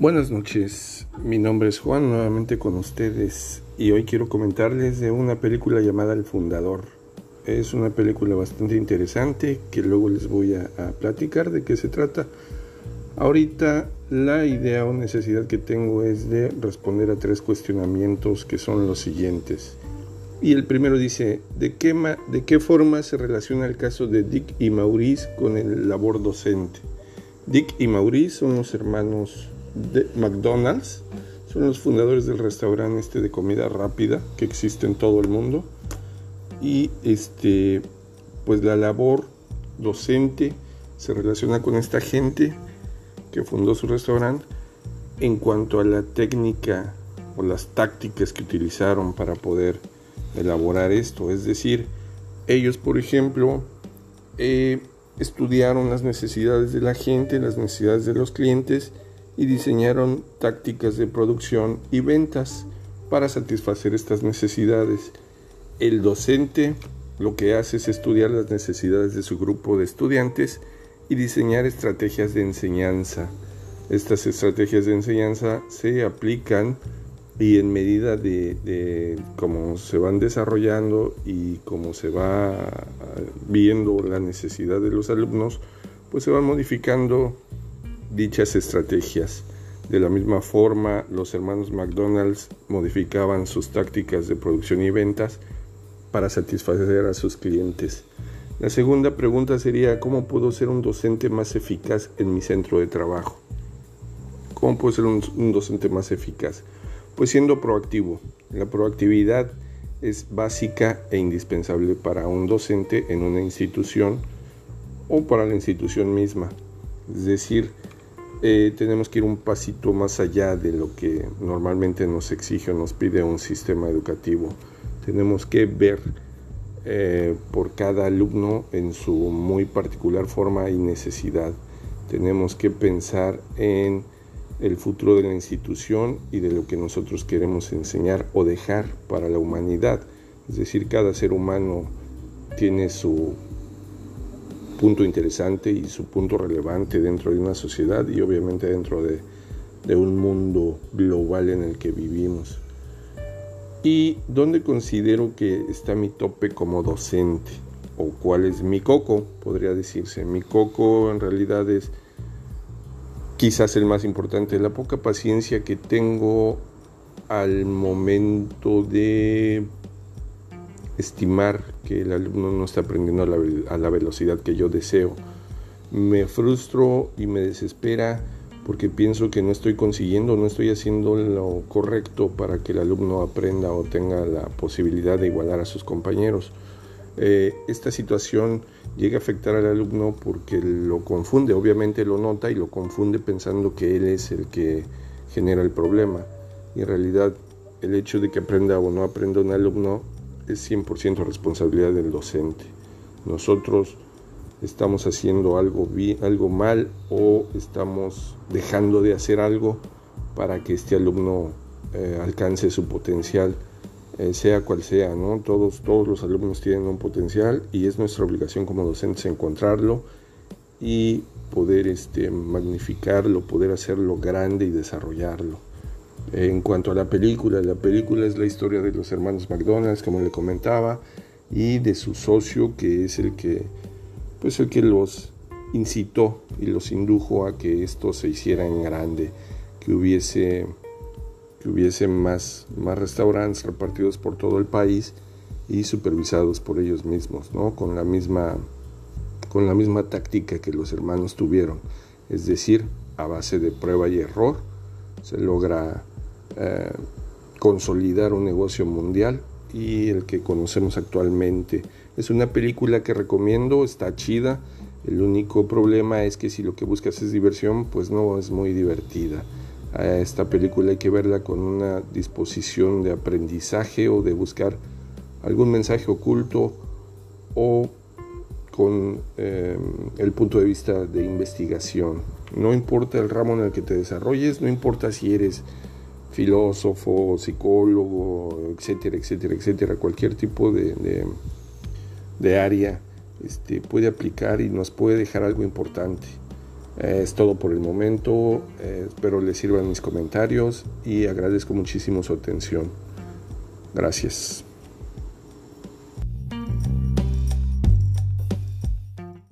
Buenas noches, mi nombre es Juan, nuevamente con ustedes y hoy quiero comentarles de una película llamada El Fundador. Es una película bastante interesante que luego les voy a, platicar de qué se trata. Ahorita la idea o necesidad que tengo es de responder a tres cuestionamientos que son los siguientes. Y el primero dice, ¿de qué, ¿de qué forma se relaciona el caso de Dick y Maurice con el labor docente? Dick y Maurice son los hermanos de McDonald's. Son los fundadores del restaurante este de comida rápida que existe en todo el mundo. Y este, pues la labor docente se relaciona con esta gente que fundó su restaurante en cuanto a la técnica o las tácticas que utilizaron para poder elaborar esto. Es decir, ellos, por ejemplo, eh, estudiaron las necesidades de la gente, las necesidades de los clientes y diseñaron tácticas de producción y ventas para satisfacer estas necesidades. El docente lo que hace es estudiar las necesidades de su grupo de estudiantes y diseñar estrategias de enseñanza. Estas estrategias de enseñanza se aplican y en medida de, cómo se van desarrollando y cómo se va viendo la necesidad de los alumnos, pues se van modificando dichas estrategias. De la misma forma, los hermanos McDonald's modificaban sus tácticas de producción y ventas para satisfacer a sus clientes. La segunda pregunta sería, ¿cómo puedo ser un docente más eficaz en mi centro de trabajo? ¿Cómo puedo ser un, docente más eficaz? Pues siendo proactivo. La proactividad es básica e indispensable para un docente en una institución o para la institución misma. Es decir, eh, tenemos que ir un pasito más allá de lo que normalmente nos exige o nos pide un sistema educativo. Tenemos que ver eh, por cada alumno en su muy particular forma y necesidad. Tenemos que pensar en el futuro de la institución y de lo que nosotros queremos enseñar o dejar para la humanidad. Es decir, cada ser humano tiene su punto interesante y su punto relevante dentro de una sociedad y obviamente dentro de, un mundo global en el que vivimos. ¿Y dónde considero que está mi tope como docente? ¿O cuál es mi coco? Podría decirse. Mi coco en realidad es quizás el más importante, la poca paciencia que tengo al momento de estimar que el alumno no está aprendiendo a la, velocidad que yo deseo. Me frustro y me desespera porque pienso que no estoy consiguiendo, no estoy haciendo lo correcto para que el alumno aprenda o tenga la posibilidad de igualar a sus compañeros. Eh, esta situación llega a afectar al alumno porque lo confunde, obviamente lo nota y lo confunde pensando que él es el que genera el problema. Y en realidad el hecho de que aprenda o no aprenda un alumno es 100% responsabilidad del docente. Nosotros estamos haciendo algo, bien, algo mal o estamos dejando de hacer algo para que este alumno eh, alcance su potencial, eh, sea cual sea, ¿no? Todos, todos los alumnos tienen un potencial y es nuestra obligación como docentes encontrarlo y poder este, magnificarlo, poder hacerlo grande y desarrollarlo. En cuanto a la película, la película es la historia de los hermanos McDonald's, como le comentaba, y de su socio, que es el que, pues el que los incitó y los indujo a que esto se hiciera en grande, que hubiese, que más, más restaurantes repartidos por todo el país y supervisados por ellos mismos, ¿no? con, la misma, con la misma táctica que los hermanos tuvieron, es decir, a base de prueba y error se logra eh, consolidar un negocio mundial y el que conocemos actualmente. Es una película que recomiendo, está chida. El único problema es que si lo que buscas es diversión, pues no es muy divertida. esta película hay que verla con una disposición de aprendizaje o de buscar algún mensaje oculto o con eh, el punto de vista de investigación. No importa el ramo en el que te desarrolles, no importa si eres filósofo, psicólogo, etcétera, etcétera, etcétera, cualquier tipo de, de, área este, puede aplicar y nos puede dejar algo importante. Eh, es todo por el momento. Eh, espero les sirvan mis comentarios y agradezco muchísimo su atención. Gracias.